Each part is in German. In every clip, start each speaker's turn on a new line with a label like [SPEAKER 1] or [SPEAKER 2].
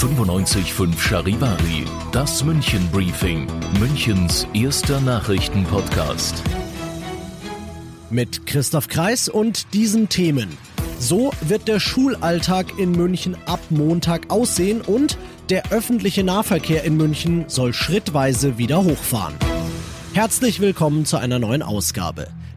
[SPEAKER 1] 95.5 Charivari, das München Briefing, Münchens erster Nachrichtenpodcast.
[SPEAKER 2] Mit Christoph Kreis und diesen Themen. So wird der Schulalltag in München ab Montag aussehen und der öffentliche Nahverkehr in München soll schrittweise wieder hochfahren. Herzlich willkommen zu einer neuen Ausgabe.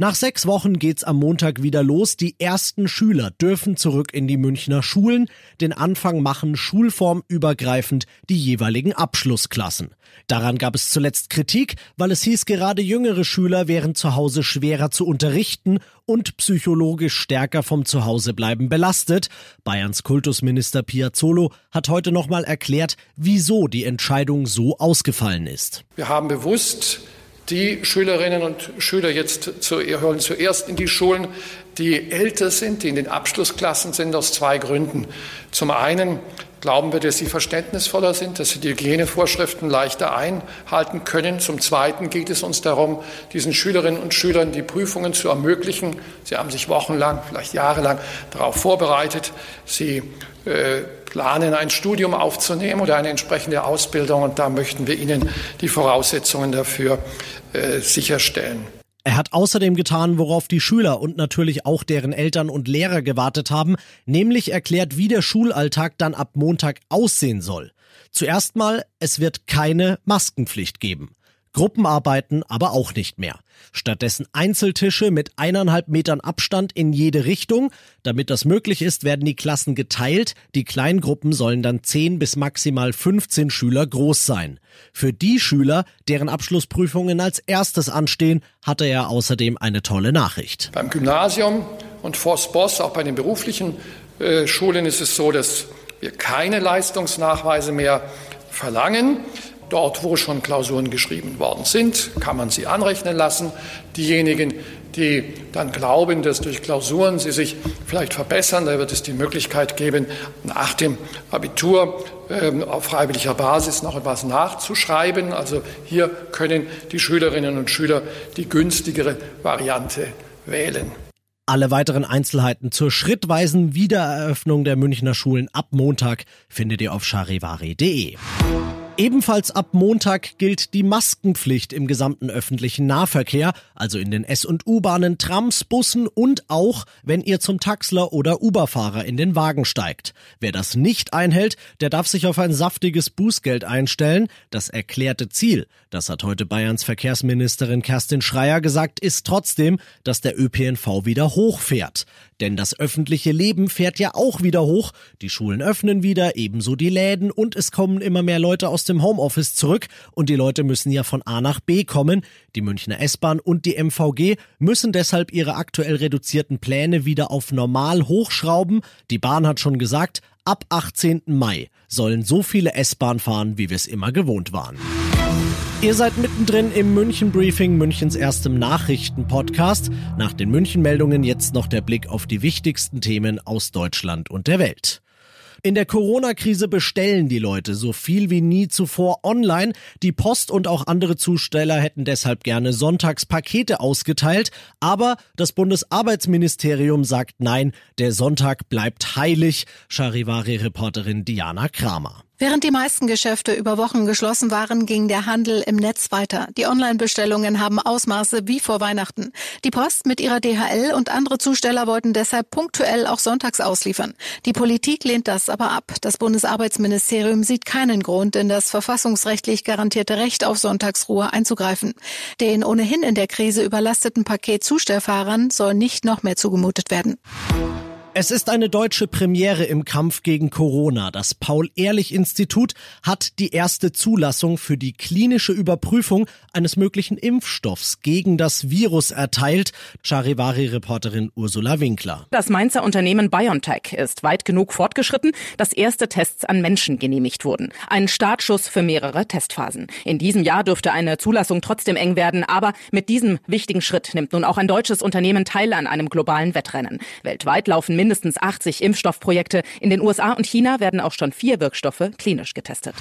[SPEAKER 2] Nach sechs Wochen geht's am Montag wieder los. Die ersten Schüler dürfen zurück in die Münchner Schulen. Den Anfang machen schulformübergreifend die jeweiligen Abschlussklassen. Daran gab es zuletzt Kritik, weil es hieß, gerade jüngere Schüler wären zu Hause schwerer zu unterrichten und psychologisch stärker vom Zuhausebleiben belastet. Bayerns Kultusminister Piazzolo hat heute nochmal erklärt, wieso die Entscheidung so ausgefallen ist.
[SPEAKER 3] Wir haben bewusst die Schülerinnen und Schüler jetzt zu, hören zuerst in die Schulen, die älter sind, die in den Abschlussklassen sind, aus zwei Gründen. Zum einen glauben wir, dass sie verständnisvoller sind, dass sie die Hygienevorschriften leichter einhalten können. Zum Zweiten geht es uns darum, diesen Schülerinnen und Schülern die Prüfungen zu ermöglichen. Sie haben sich wochenlang, vielleicht jahrelang darauf vorbereitet. Sie äh, planen, ein Studium aufzunehmen oder eine entsprechende Ausbildung. Und da möchten wir Ihnen die Voraussetzungen dafür äh, sicherstellen.
[SPEAKER 2] Er hat außerdem getan, worauf die Schüler und natürlich auch deren Eltern und Lehrer gewartet haben, nämlich erklärt, wie der Schulalltag dann ab Montag aussehen soll. Zuerst mal, es wird keine Maskenpflicht geben. Gruppenarbeiten aber auch nicht mehr. Stattdessen Einzeltische mit eineinhalb Metern Abstand in jede Richtung. Damit das möglich ist, werden die Klassen geteilt. Die Kleingruppen sollen dann 10 bis maximal 15 Schüler groß sein. Für die Schüler, deren Abschlussprüfungen als erstes anstehen, hatte er außerdem eine tolle Nachricht.
[SPEAKER 3] Beim Gymnasium und Forst Boss, auch bei den beruflichen äh, Schulen ist es so, dass wir keine Leistungsnachweise mehr verlangen. Dort, wo schon Klausuren geschrieben worden sind, kann man sie anrechnen lassen. Diejenigen, die dann glauben, dass durch Klausuren sie sich vielleicht verbessern, da wird es die Möglichkeit geben, nach dem Abitur ähm, auf freiwilliger Basis noch etwas nachzuschreiben. Also hier können die Schülerinnen und Schüler die günstigere Variante wählen.
[SPEAKER 2] Alle weiteren Einzelheiten zur schrittweisen Wiedereröffnung der Münchner Schulen ab Montag findet ihr auf charivari.de. Ebenfalls ab Montag gilt die Maskenpflicht im gesamten öffentlichen Nahverkehr, also in den S- und U-Bahnen, Trams, Bussen und auch, wenn ihr zum Taxler oder Uberfahrer in den Wagen steigt. Wer das nicht einhält, der darf sich auf ein saftiges Bußgeld einstellen. Das erklärte Ziel, das hat heute Bayerns Verkehrsministerin Kerstin Schreier gesagt, ist trotzdem, dass der ÖPNV wieder hochfährt. Denn das öffentliche Leben fährt ja auch wieder hoch. Die Schulen öffnen wieder, ebenso die Läden und es kommen immer mehr Leute aus dem Homeoffice zurück und die Leute müssen ja von A nach B kommen. Die Münchner S-Bahn und die MVG müssen deshalb ihre aktuell reduzierten Pläne wieder auf normal hochschrauben. Die Bahn hat schon gesagt, ab 18. Mai sollen so viele S-Bahn fahren, wie wir es immer gewohnt waren. Ihr seid mittendrin im München Briefing, Münchens erstem Nachrichtenpodcast. Nach den München Meldungen jetzt noch der Blick auf die wichtigsten Themen aus Deutschland und der Welt. In der Corona-Krise bestellen die Leute so viel wie nie zuvor online. Die Post und auch andere Zusteller hätten deshalb gerne Sonntagspakete ausgeteilt. Aber das Bundesarbeitsministerium sagt nein, der Sonntag bleibt heilig. Charivari-Reporterin Diana Kramer.
[SPEAKER 4] Während die meisten Geschäfte über Wochen geschlossen waren, ging der Handel im Netz weiter. Die Online-Bestellungen haben Ausmaße wie vor Weihnachten. Die Post mit ihrer DHL und andere Zusteller wollten deshalb punktuell auch sonntags ausliefern. Die Politik lehnt das aber ab. Das Bundesarbeitsministerium sieht keinen Grund, in das verfassungsrechtlich garantierte Recht auf Sonntagsruhe einzugreifen. Den ohnehin in der Krise überlasteten Paketzustellfahrern soll nicht noch mehr zugemutet werden.
[SPEAKER 2] Es ist eine deutsche Premiere im Kampf gegen Corona. Das Paul-Ehrlich-Institut hat die erste Zulassung für die klinische Überprüfung eines möglichen Impfstoffs gegen das Virus erteilt. Charivari-Reporterin Ursula Winkler.
[SPEAKER 5] Das Mainzer Unternehmen BioNTech ist weit genug fortgeschritten, dass erste Tests an Menschen genehmigt wurden. Ein Startschuss für mehrere Testphasen. In diesem Jahr dürfte eine Zulassung trotzdem eng werden, aber mit diesem wichtigen Schritt nimmt nun auch ein deutsches Unternehmen teil an einem globalen Wettrennen. Weltweit laufen mindestens 80 Impfstoffprojekte. In den USA und China werden auch schon vier Wirkstoffe klinisch getestet.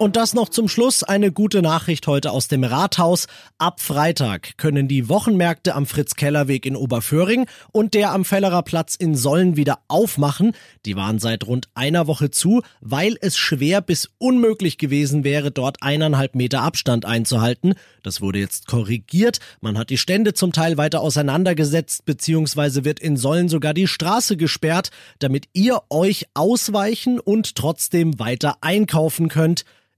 [SPEAKER 2] Und das noch zum Schluss eine gute Nachricht heute aus dem Rathaus. Ab Freitag können die Wochenmärkte am Fritz-Keller-Weg in Oberföhring und der am Fellerer Platz in Sollen wieder aufmachen. Die waren seit rund einer Woche zu, weil es schwer bis unmöglich gewesen wäre, dort eineinhalb Meter Abstand einzuhalten. Das wurde jetzt korrigiert. Man hat die Stände zum Teil weiter auseinandergesetzt, beziehungsweise wird in Sollen sogar die Straße gesperrt, damit ihr euch ausweichen und trotzdem weiter einkaufen könnt.